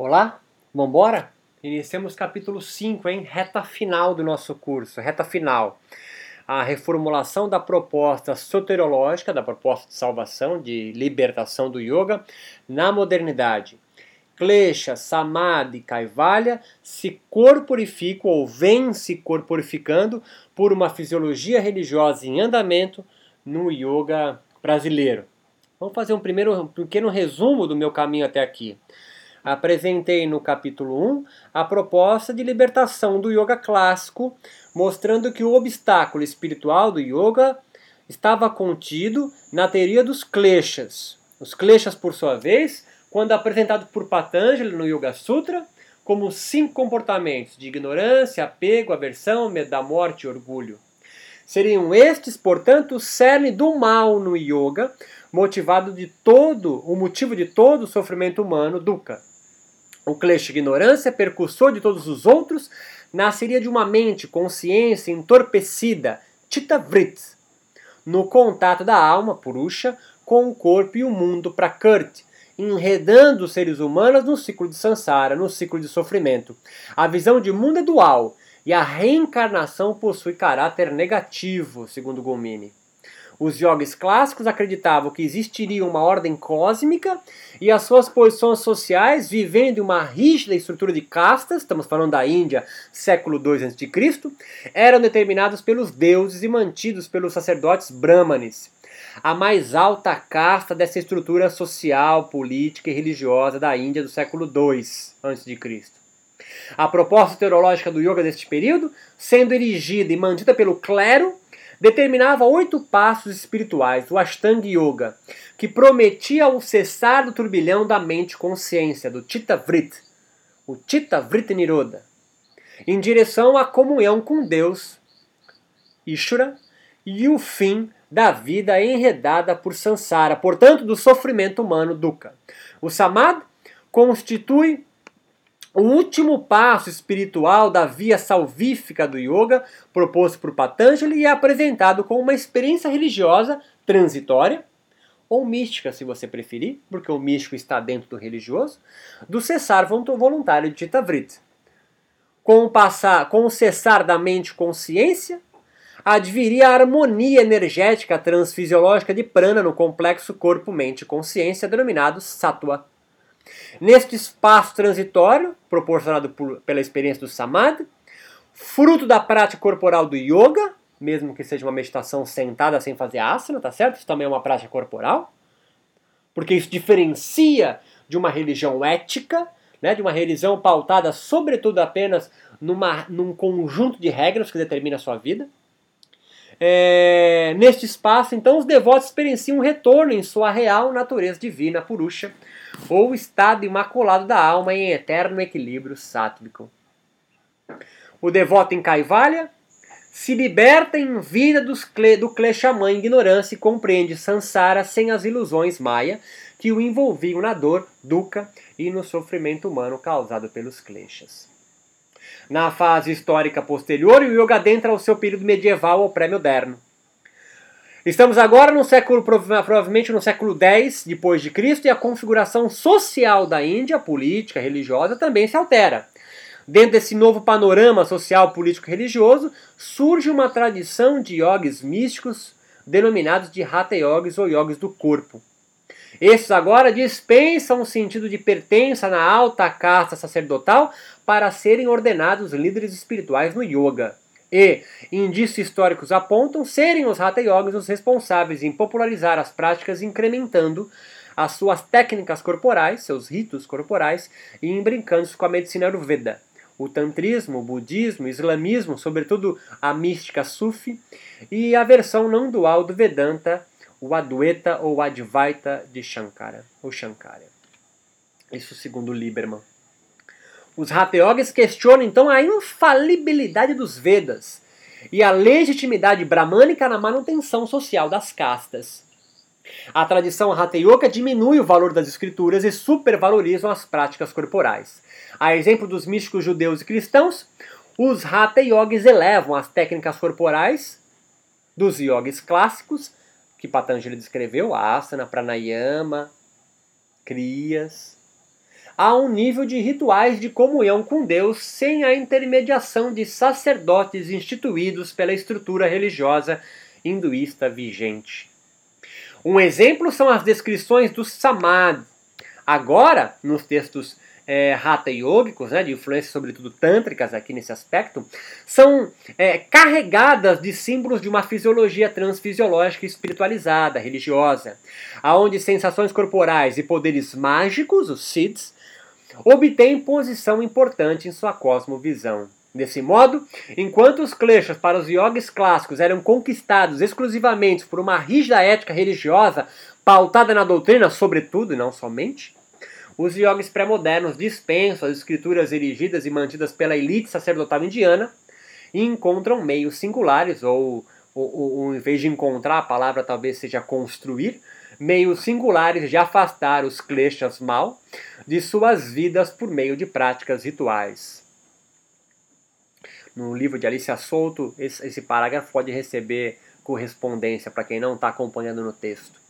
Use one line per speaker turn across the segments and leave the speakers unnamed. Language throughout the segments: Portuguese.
Olá, vamos embora? Iniciamos capítulo 5, hein? Reta final do nosso curso, reta final. A reformulação da proposta soteriológica, da proposta de salvação, de libertação do yoga, na modernidade. Klesha, Samadhi Kaivalya se corporificam ou vêm se corporificando por uma fisiologia religiosa em andamento no yoga brasileiro. Vamos fazer um primeiro um pequeno resumo do meu caminho até aqui. Apresentei no capítulo 1 a proposta de libertação do yoga clássico, mostrando que o obstáculo espiritual do yoga estava contido na teoria dos kleshas. Os kleshas, por sua vez, quando apresentado por Patanjali no Yoga Sutra, como cinco comportamentos de ignorância, apego, aversão, medo da morte e orgulho. Seriam estes, portanto, o cerne do mal no yoga, motivado de todo, o motivo de todo o sofrimento humano, dukkha. O klesha ignorância, percussor de todos os outros, nasceria de uma mente, consciência entorpecida, chitta vrit, no contato da alma, purusha, com o corpo e o mundo, prakrti, enredando os seres humanos no ciclo de samsara, no ciclo de sofrimento. A visão de mundo é dual e a reencarnação possui caráter negativo, segundo Gomini. Os yogis clássicos acreditavam que existiria uma ordem cósmica e as suas posições sociais, vivendo uma rígida estrutura de castas, estamos falando da Índia, século II a.C., eram determinados pelos deuses e mantidos pelos sacerdotes brahmanes. A mais alta casta dessa estrutura social, política e religiosa da Índia do século II a.C. A proposta teológica do yoga deste período, sendo erigida e mantida pelo clero, determinava oito passos espirituais do Ashtanga Yoga, que prometia o cessar do turbilhão da mente-consciência, do Chitta Vrit, o Chitta Vrit Niroda, em direção à comunhão com Deus, Ishvara, e o fim da vida enredada por Sansara, portanto, do sofrimento humano Dukkha. O Samadhi constitui o último passo espiritual da via salvífica do yoga, proposto por Patanjali é apresentado como uma experiência religiosa transitória, ou mística, se você preferir, porque o místico está dentro do religioso, do cessar voluntário de Chittavrit. Com com o cessar da mente consciência, adviria a harmonia energética transfisiológica de prana no complexo corpo-mente-consciência, denominado sattva. Neste espaço transitório, proporcionado por, pela experiência do samadhi, fruto da prática corporal do yoga, mesmo que seja uma meditação sentada sem fazer asana, tá certo? Isso também é uma prática corporal, porque isso diferencia de uma religião ética, né, de uma religião pautada sobretudo apenas numa, num conjunto de regras que determina a sua vida. É, neste espaço, então, os devotos experienciam um retorno em sua real natureza divina, purusha, ou estado imaculado da alma em eterno equilíbrio sátvico. O devoto em Kaivalya se liberta em vida dos cle, do Kleshamã ignorância e compreende Sansara sem as ilusões Maya que o envolviam na dor, dukkha e no sofrimento humano causado pelos Kleshas. Na fase histórica posterior, o yoga adentra o seu período medieval ou pré-moderno. Estamos agora no século, provavelmente no século X depois de Cristo, e a configuração social da Índia, política, religiosa, também se altera. Dentro desse novo panorama social, político e religioso, surge uma tradição de yogis místicos denominados de Hatha Yogis ou yogis do corpo. Esses agora dispensam o sentido de pertença na alta casta sacerdotal para serem ordenados líderes espirituais no yoga. E indícios históricos apontam serem os Hatha Yogis os responsáveis em popularizar as práticas, incrementando as suas técnicas corporais, seus ritos corporais, e imbrincando-se com a medicina Ayurveda. O tantrismo, o budismo, o islamismo, sobretudo a mística sufi, e a versão não dual do Vedanta, o Advaita ou Advaita de Shankara, ou Shankara. Isso segundo Lieberman. Os Hatha questionam então a infalibilidade dos Vedas e a legitimidade bramânica na manutenção social das castas. A tradição Hatha Yoga diminui o valor das escrituras e supervalorizam as práticas corporais. A exemplo dos místicos judeus e cristãos, os Hatha Yogis elevam as técnicas corporais dos yogis clássicos, que Patanjali descreveu, asana, pranayama, kriyas, a um nível de rituais de comunhão com Deus sem a intermediação de sacerdotes instituídos pela estrutura religiosa hinduísta vigente. Um exemplo são as descrições do Samadhi. Agora, nos textos é, Hatha Yogicos, né, de influência sobretudo tântricas aqui nesse aspecto, são é, carregadas de símbolos de uma fisiologia transfisiológica espiritualizada, religiosa, aonde sensações corporais e poderes mágicos, os Siddhs, obtêm posição importante em sua cosmovisão. Desse modo, enquanto os kleshas para os yogis clássicos eram conquistados exclusivamente por uma rígida ética religiosa pautada na doutrina, sobretudo e não somente, os yogis pré-modernos dispensam as escrituras erigidas e mantidas pela elite sacerdotal indiana e encontram meios singulares, ou, ou, ou em vez de encontrar, a palavra talvez seja construir, meios singulares de afastar os kleshas mal de suas vidas por meio de práticas rituais. No livro de Alicia Souto, esse, esse parágrafo pode receber correspondência para quem não está acompanhando no texto.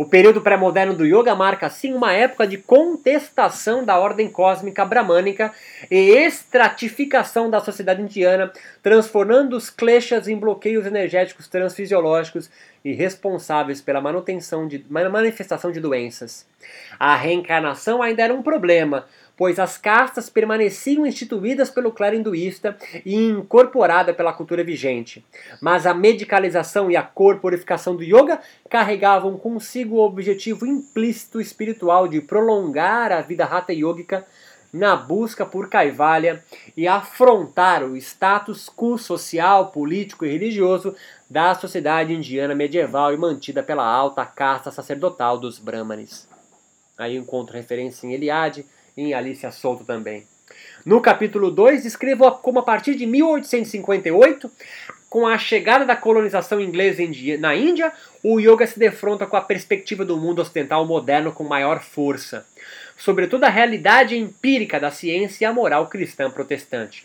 O período pré-moderno do yoga marca assim uma época de contestação da ordem cósmica bramânica e estratificação da sociedade indiana, transformando os kleshas em bloqueios energéticos transfisiológicos e responsáveis pela manutenção de manifestação de doenças. A reencarnação ainda era um problema, pois as castas permaneciam instituídas pelo clero hinduísta e incorporada pela cultura vigente. Mas a medicalização e a corporificação do yoga carregavam consigo o objetivo implícito espiritual de prolongar a vida rata yogica na busca por Kaivalya e afrontar o status quo social, político e religioso da sociedade indiana medieval e mantida pela alta casta sacerdotal dos Brahmanes. Aí encontro referência em Eliade, em Alicia Souto também. No capítulo 2, descrevo como a partir de 1858, com a chegada da colonização inglesa na Índia, o yoga se defronta com a perspectiva do mundo ocidental moderno com maior força, sobretudo a realidade empírica da ciência e a moral cristã protestante.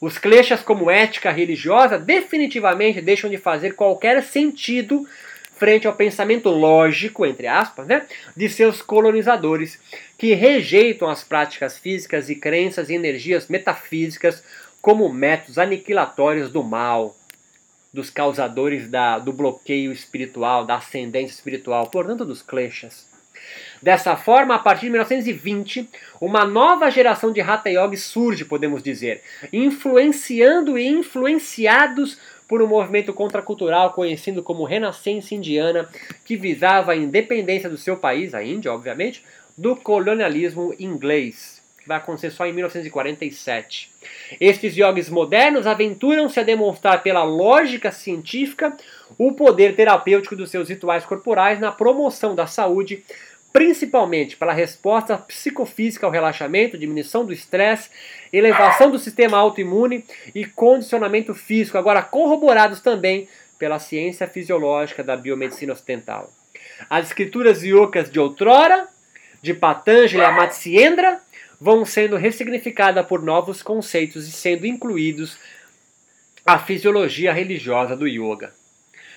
Os kleshas como ética religiosa definitivamente deixam de fazer qualquer sentido frente ao pensamento lógico, entre aspas, né, de seus colonizadores, que rejeitam as práticas físicas e crenças e energias metafísicas como métodos aniquilatórios do mal, dos causadores da, do bloqueio espiritual, da ascendência espiritual, portanto dos kleshas. Dessa forma, a partir de 1920, uma nova geração de Hatha surge, podemos dizer, influenciando e influenciados por um movimento contracultural conhecido como Renascença Indiana, que visava a independência do seu país, a Índia, obviamente, do colonialismo inglês, que vai acontecer só em 1947. Estes yogis modernos aventuram-se a demonstrar pela lógica científica o poder terapêutico dos seus rituais corporais na promoção da saúde, principalmente pela resposta psicofísica ao relaxamento, diminuição do estresse, elevação do sistema autoimune e condicionamento físico, agora corroborados também pela ciência fisiológica da biomedicina ocidental. As escrituras yogas de outrora, de Patanjali a Matsyendra, vão sendo ressignificadas por novos conceitos e sendo incluídos a fisiologia religiosa do yoga.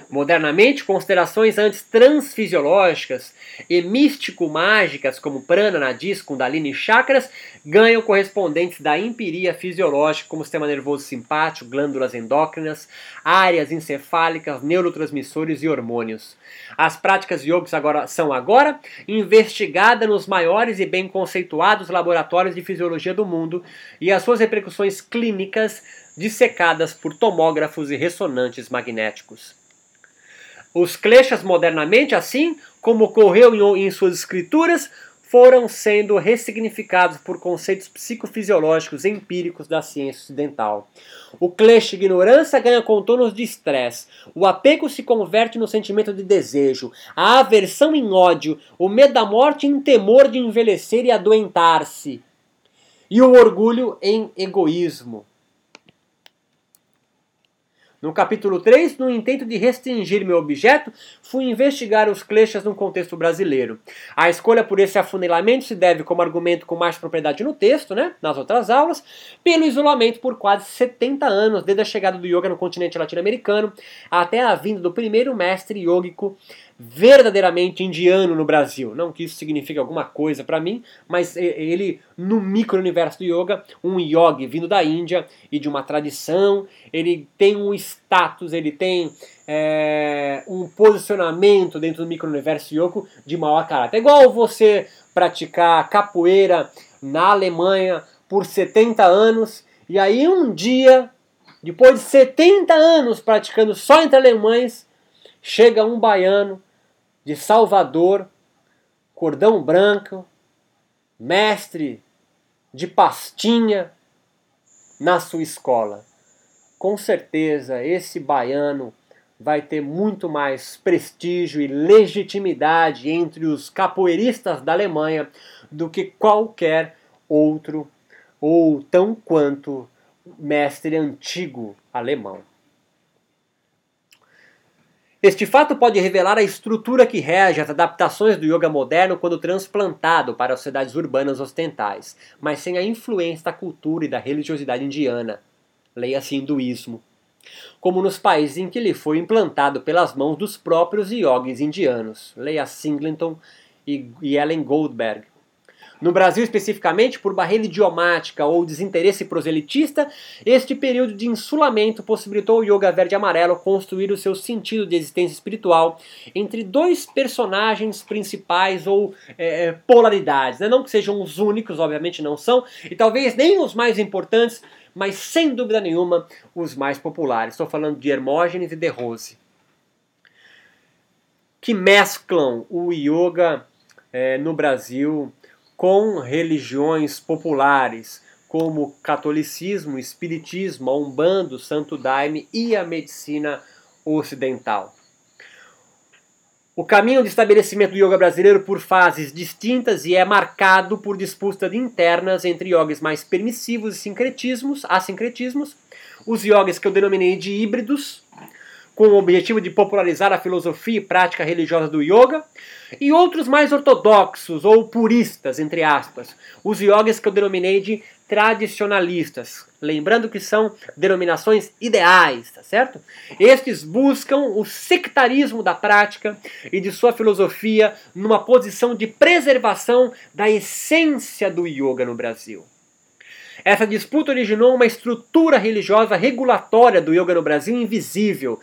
Modernamente, considerações antes transfisiológicas e místico-mágicas como prana, nadis, kundalini e chakras ganham correspondentes da empiria fisiológica como sistema nervoso simpático, glândulas endócrinas, áreas encefálicas, neurotransmissores e hormônios. As práticas yogis agora são agora investigadas nos maiores e bem conceituados laboratórios de fisiologia do mundo e as suas repercussões clínicas dissecadas por tomógrafos e ressonantes magnéticos. Os kleshas modernamente, assim como ocorreu em, em suas escrituras, foram sendo ressignificados por conceitos psicofisiológicos empíricos da ciência ocidental. O klesha ignorância ganha contornos de estresse, o apego se converte no sentimento de desejo, a aversão em ódio, o medo da morte em temor de envelhecer e adoentar-se, e o orgulho em egoísmo. No capítulo 3, no intento de restringir meu objeto, fui investigar os kleshas no contexto brasileiro. A escolha por esse afunilamento se deve, como argumento com mais propriedade no texto, né, nas outras aulas, pelo isolamento por quase 70 anos, desde a chegada do yoga no continente latino-americano até a vinda do primeiro mestre yógico verdadeiramente indiano no Brasil. Não que isso signifique alguma coisa para mim, mas ele, no micro-universo do yoga, um yogi vindo da Índia e de uma tradição, ele tem um status, ele tem é, um posicionamento dentro do micro-universo yoga de maior caráter. É igual você praticar capoeira na Alemanha por 70 anos e aí um dia, depois de 70 anos praticando só entre alemães, chega um baiano de Salvador, cordão branco, mestre de pastinha na sua escola. Com certeza esse baiano vai ter muito mais prestígio e legitimidade entre os capoeiristas da Alemanha do que qualquer outro ou tão quanto mestre antigo alemão. Este fato pode revelar a estrutura que rege as adaptações do yoga moderno quando transplantado para as sociedades urbanas ocidentais, mas sem a influência da cultura e da religiosidade indiana. Leia-se hinduísmo. Como nos países em que ele foi implantado pelas mãos dos próprios yogis indianos. Leia Singleton e Ellen Goldberg. No Brasil, especificamente, por barreira idiomática ou desinteresse proselitista, este período de insulamento possibilitou o Yoga Verde Amarelo construir o seu sentido de existência espiritual entre dois personagens principais ou é, é, polaridades. Né? Não que sejam os únicos, obviamente não são, e talvez nem os mais importantes, mas sem dúvida nenhuma os mais populares. Estou falando de Hermógenes e de Rose. Que mesclam o yoga é, no Brasil com religiões populares, como catolicismo, espiritismo, a umbanda, o santo daime e a medicina ocidental. O caminho de estabelecimento do yoga brasileiro por fases distintas e é marcado por disputas internas entre yogis mais permissivos e sincretismos, assincretismos, os yogis que eu denominei de híbridos, com o objetivo de popularizar a filosofia e prática religiosa do yoga, e outros mais ortodoxos ou puristas, entre aspas, os yogis que eu denominei de tradicionalistas, lembrando que são denominações ideais, tá certo? Estes buscam o sectarismo da prática e de sua filosofia numa posição de preservação da essência do yoga no Brasil. Essa disputa originou uma estrutura religiosa regulatória do yoga no Brasil invisível,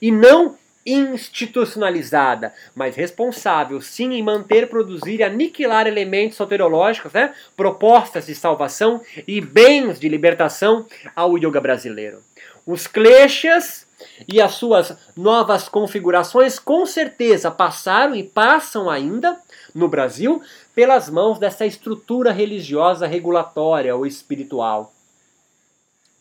e não institucionalizada, mas responsável sim em manter, produzir e aniquilar elementos soteriológicos, né, propostas de salvação e bens de libertação ao yoga brasileiro. Os kleshas e as suas novas configurações com certeza passaram e passam ainda no Brasil pelas mãos dessa estrutura religiosa regulatória ou espiritual.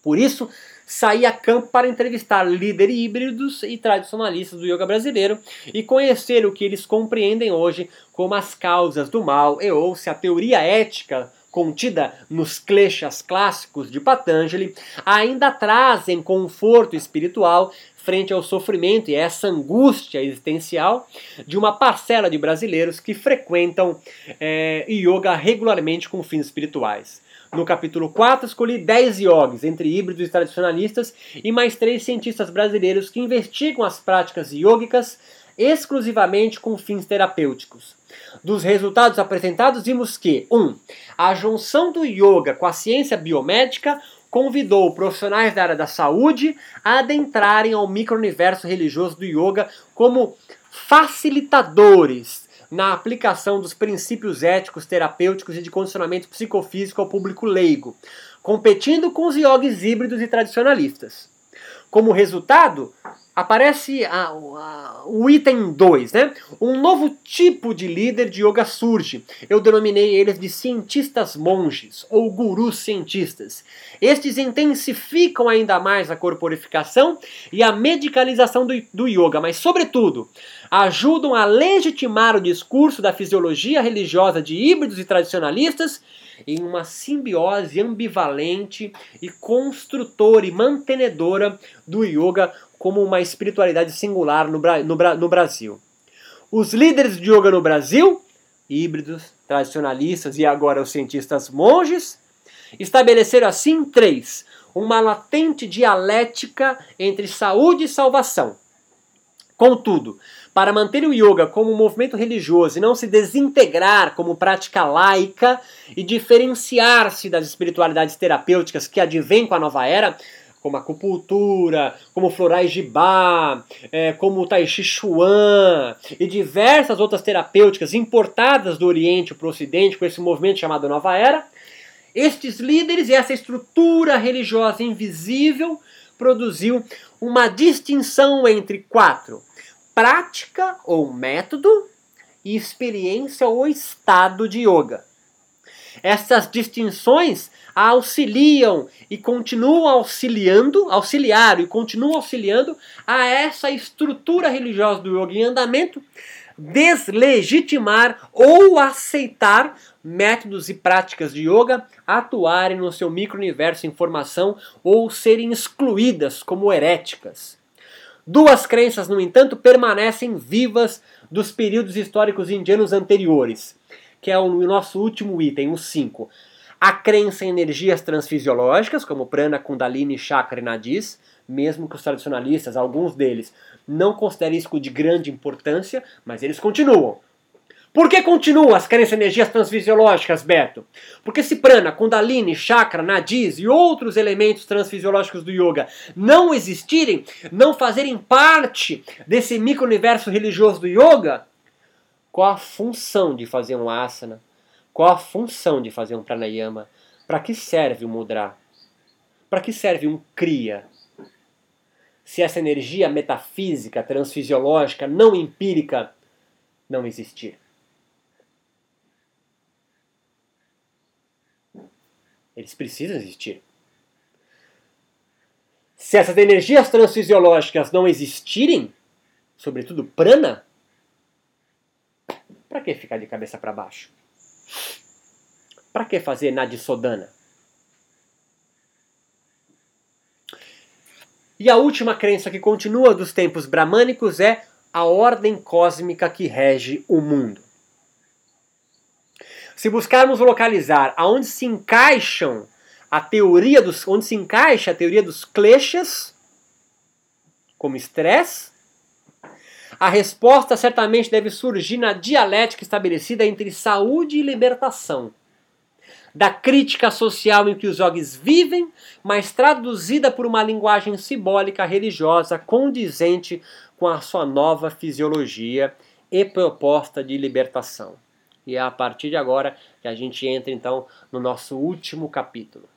Por isso, saí a campo para entrevistar líderes híbridos e tradicionalistas do yoga brasileiro e conhecer o que eles compreendem hoje como as causas do mal e ou se a teoria ética contida nos kleshas clássicos de Patanjali ainda trazem conforto espiritual frente ao sofrimento e essa angústia existencial de uma parcela de brasileiros que frequentam é, yoga regularmente com fins espirituais. No capítulo 4, escolhi 10 yogis, entre híbridos e tradicionalistas, e mais três cientistas brasileiros que investigam as práticas yogicas exclusivamente com fins terapêuticos. Dos resultados apresentados, vimos que 1. Um, a junção do yoga com a ciência biomédica convidou profissionais da área da saúde a adentrarem ao micro-universo religioso do yoga como facilitadores na aplicação dos princípios éticos, terapêuticos e de condicionamento psicofísico ao público leigo, competindo com os yogis híbridos e tradicionalistas. Como resultado, aparece a, a, o item 2, né? Um novo tipo de líder de yoga surge. Eu denominei eles de cientistas monges ou gurus cientistas. Estes intensificam ainda mais a corporificação e a medicalização do, do yoga, mas, sobretudo, ajudam a legitimar o discurso da fisiologia religiosa de híbridos e tradicionalistas em uma simbiose ambivalente e construtora e mantenedora do yoga como uma espiritualidade singular no, no, no Brasil. Os líderes de yoga no Brasil, híbridos, tradicionalistas e agora os cientistas monges, estabeleceram assim três: uma latente dialética entre saúde e salvação Contudo, para manter o yoga como um movimento religioso e não se desintegrar como prática laica e diferenciar-se das espiritualidades terapêuticas que advêm com a nova era, como acupuntura, como florais de Ba, é, como o Tai Chi Chuan e diversas outras terapêuticas importadas do Oriente para o Ocidente com esse movimento chamado Nova Era, estes líderes e essa estrutura religiosa invisível produziu uma distinção entre quatro: prática ou método e experiência ou estado de yoga. Essas distinções auxiliam e continuam auxiliando, auxiliaram e continuam auxiliando a essa estrutura religiosa do yoga em andamento deslegitimar ou aceitar métodos e práticas de yoga atuarem no seu micro-universo em formação ou serem excluídas como heréticas. Duas crenças, no entanto, permanecem vivas dos períodos históricos indianos anteriores, que é o nosso último item, o 5. A crença em energias transfisiológicas, como prana, kundalini, chakra e nadis, mesmo que os tradicionalistas, alguns deles, não considerem isso de grande importância, mas eles continuam. Por que continuam as crenças em energias transfisiológicas, Beto? Porque se prana, kundalini, chakra, nadis e outros elementos transfisiológicos do yoga não existirem, não fazerem parte desse micro-universo religioso do yoga, qual a função de fazer um asana? Qual a função de fazer um pranayama? Para que serve o mudra? Para que serve um kriya? se essa energia metafísica, transfisiológica, não empírica, não existir. Eles precisam existir. Se essas energias transfisiológicas não existirem, sobretudo prana, para que ficar de cabeça para baixo? Para que fazer nadisodana? E a última crença que continua dos tempos bramânicos é a ordem cósmica que rege o mundo. Se buscarmos localizar aonde se encaixam a teoria dos onde se encaixa a teoria dos kleshas como estresse, a resposta certamente deve surgir na dialética estabelecida entre saúde e libertação da crítica social em que os yogis vivem, mas traduzida por uma linguagem simbólica religiosa condizente com a sua nova fisiologia e proposta de libertação. E é a partir de agora que a gente entra então no nosso último capítulo.